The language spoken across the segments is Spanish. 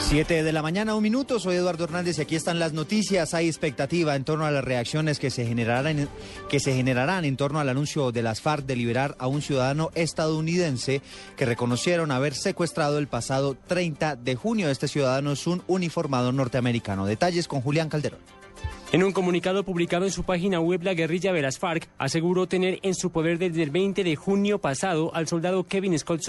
7 de la mañana, un minuto. Soy Eduardo Hernández y aquí están las noticias. Hay expectativa en torno a las reacciones que se generarán, que se generarán en torno al anuncio de las FARC de liberar a un ciudadano estadounidense que reconocieron haber secuestrado el pasado 30 de junio. Este ciudadano es un uniformado norteamericano. Detalles con Julián Calderón. En un comunicado publicado en su página web, la guerrilla de las FARC aseguró tener en su poder desde el 20 de junio pasado al soldado Kevin Scott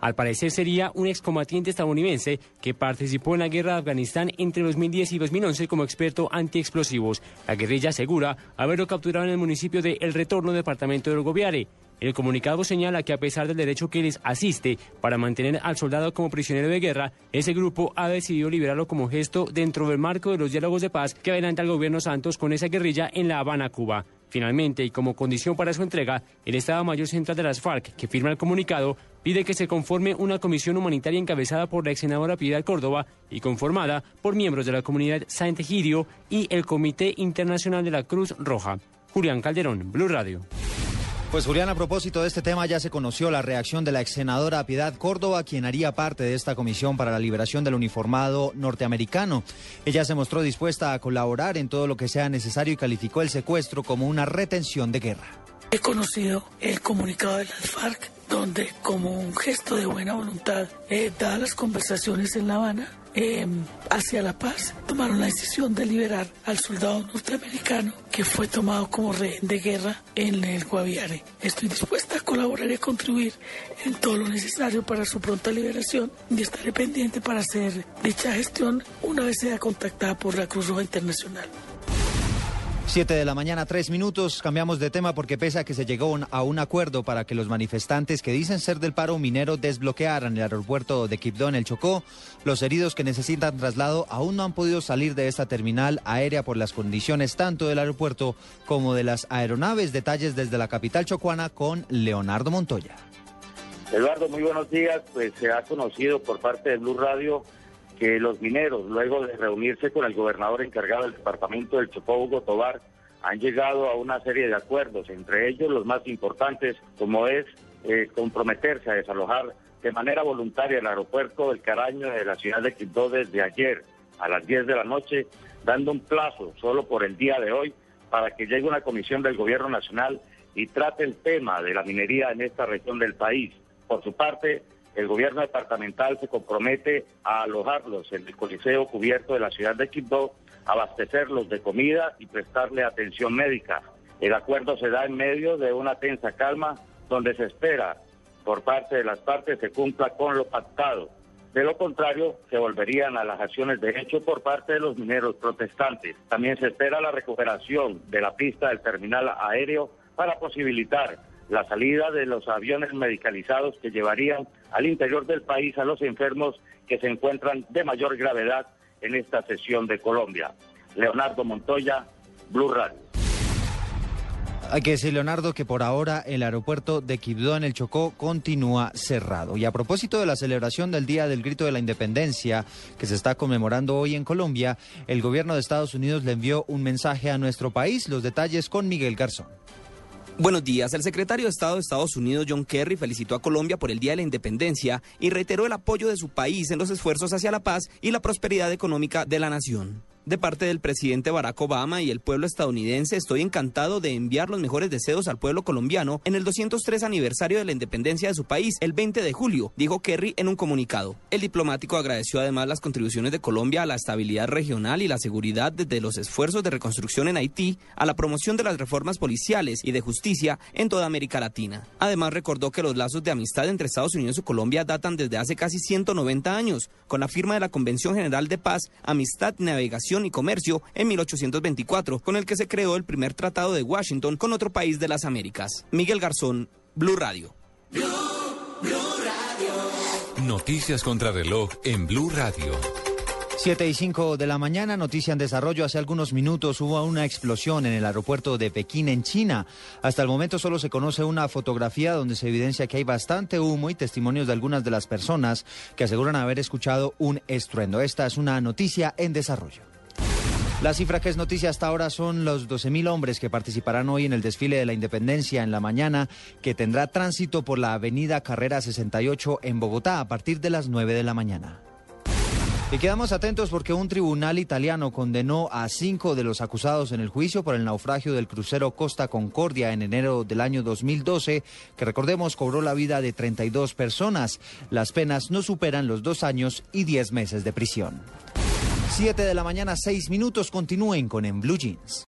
al parecer sería un excombatiente estadounidense que participó en la guerra de Afganistán entre 2010 y 2011 como experto antiexplosivos. La guerrilla asegura haberlo capturado en el municipio de El Retorno, departamento de Gobiare. El comunicado señala que a pesar del derecho que les asiste para mantener al soldado como prisionero de guerra, ese grupo ha decidido liberarlo como gesto dentro del marco de los diálogos de paz que adelanta el gobierno Santos con esa guerrilla en La Habana, Cuba. Finalmente, y como condición para su entrega, el Estado Mayor Central de las FARC, que firma el comunicado, pide que se conforme una comisión humanitaria encabezada por la ex senadora Piedad Córdoba y conformada por miembros de la comunidad Saint Egidio y el Comité Internacional de la Cruz Roja. Julián Calderón, Blue Radio. Pues Julián, a propósito de este tema, ya se conoció la reacción de la ex senadora Piedad Córdoba, quien haría parte de esta comisión para la liberación del uniformado norteamericano. Ella se mostró dispuesta a colaborar en todo lo que sea necesario y calificó el secuestro como una retención de guerra. He conocido el comunicado de las FARC, donde como un gesto de buena voluntad, eh, dadas las conversaciones en La Habana, eh, hacia la paz, tomaron la decisión de liberar al soldado norteamericano que fue tomado como rehén de guerra en el Guaviare. Estoy dispuesta a colaborar y a contribuir en todo lo necesario para su pronta liberación y estaré pendiente para hacer dicha gestión una vez sea contactada por la Cruz Roja Internacional. Siete de la mañana, tres minutos. Cambiamos de tema porque pese a que se llegó a un acuerdo para que los manifestantes que dicen ser del paro minero desbloquearan el aeropuerto de Quibdó en el Chocó, los heridos que necesitan traslado aún no han podido salir de esta terminal aérea por las condiciones tanto del aeropuerto como de las aeronaves. Detalles desde la capital chocuana con Leonardo Montoya. Eduardo, muy buenos días. Pues se ha conocido por parte de Blue Radio que los mineros, luego de reunirse con el gobernador encargado del departamento del Chocó, Hugo Tobar, han llegado a una serie de acuerdos, entre ellos los más importantes, como es eh, comprometerse a desalojar de manera voluntaria el aeropuerto del Caraño de la ciudad de Quito desde ayer a las 10 de la noche, dando un plazo solo por el día de hoy para que llegue una comisión del gobierno nacional y trate el tema de la minería en esta región del país. Por su parte, el gobierno departamental se compromete a alojarlos en el coliseo cubierto de la ciudad de Quibdó, abastecerlos de comida y prestarle atención médica. El acuerdo se da en medio de una tensa calma donde se espera por parte de las partes se cumpla con lo pactado. De lo contrario, se volverían a las acciones de hecho por parte de los mineros protestantes. También se espera la recuperación de la pista del terminal aéreo para posibilitar la salida de los aviones medicalizados que llevarían al interior del país a los enfermos que se encuentran de mayor gravedad en esta sesión de Colombia. Leonardo Montoya, Blue Radio. Hay que decir, Leonardo, que por ahora el aeropuerto de Quibdó en el Chocó continúa cerrado. Y a propósito de la celebración del Día del Grito de la Independencia, que se está conmemorando hoy en Colombia, el gobierno de Estados Unidos le envió un mensaje a nuestro país. Los detalles con Miguel Garzón. Buenos días. El secretario de Estado de Estados Unidos, John Kerry, felicitó a Colombia por el Día de la Independencia y reiteró el apoyo de su país en los esfuerzos hacia la paz y la prosperidad económica de la nación. De parte del presidente Barack Obama y el pueblo estadounidense, estoy encantado de enviar los mejores deseos al pueblo colombiano en el 203 aniversario de la independencia de su país, el 20 de julio, dijo Kerry en un comunicado. El diplomático agradeció además las contribuciones de Colombia a la estabilidad regional y la seguridad desde los esfuerzos de reconstrucción en Haití a la promoción de las reformas policiales y de justicia en toda América Latina. Además recordó que los lazos de amistad entre Estados Unidos y Colombia datan desde hace casi 190 años, con la firma de la Convención General de Paz, Amistad, Navegación y Comercio en 1824, con el que se creó el primer tratado de Washington con otro país de las Américas. Miguel Garzón, Blue Radio. Blue, Blue Radio. Noticias contra reloj en Blue Radio. 7 y 5 de la mañana, noticia en desarrollo. Hace algunos minutos hubo una explosión en el aeropuerto de Pekín, en China. Hasta el momento solo se conoce una fotografía donde se evidencia que hay bastante humo y testimonios de algunas de las personas que aseguran haber escuchado un estruendo. Esta es una noticia en desarrollo. La cifra que es noticia hasta ahora son los 12.000 hombres que participarán hoy en el desfile de la independencia en la mañana, que tendrá tránsito por la avenida Carrera 68 en Bogotá a partir de las 9 de la mañana. Y quedamos atentos porque un tribunal italiano condenó a cinco de los acusados en el juicio por el naufragio del crucero Costa Concordia en enero del año 2012, que recordemos cobró la vida de 32 personas. Las penas no superan los dos años y diez meses de prisión. Siete de la mañana, seis minutos, continúen con En Blue Jeans.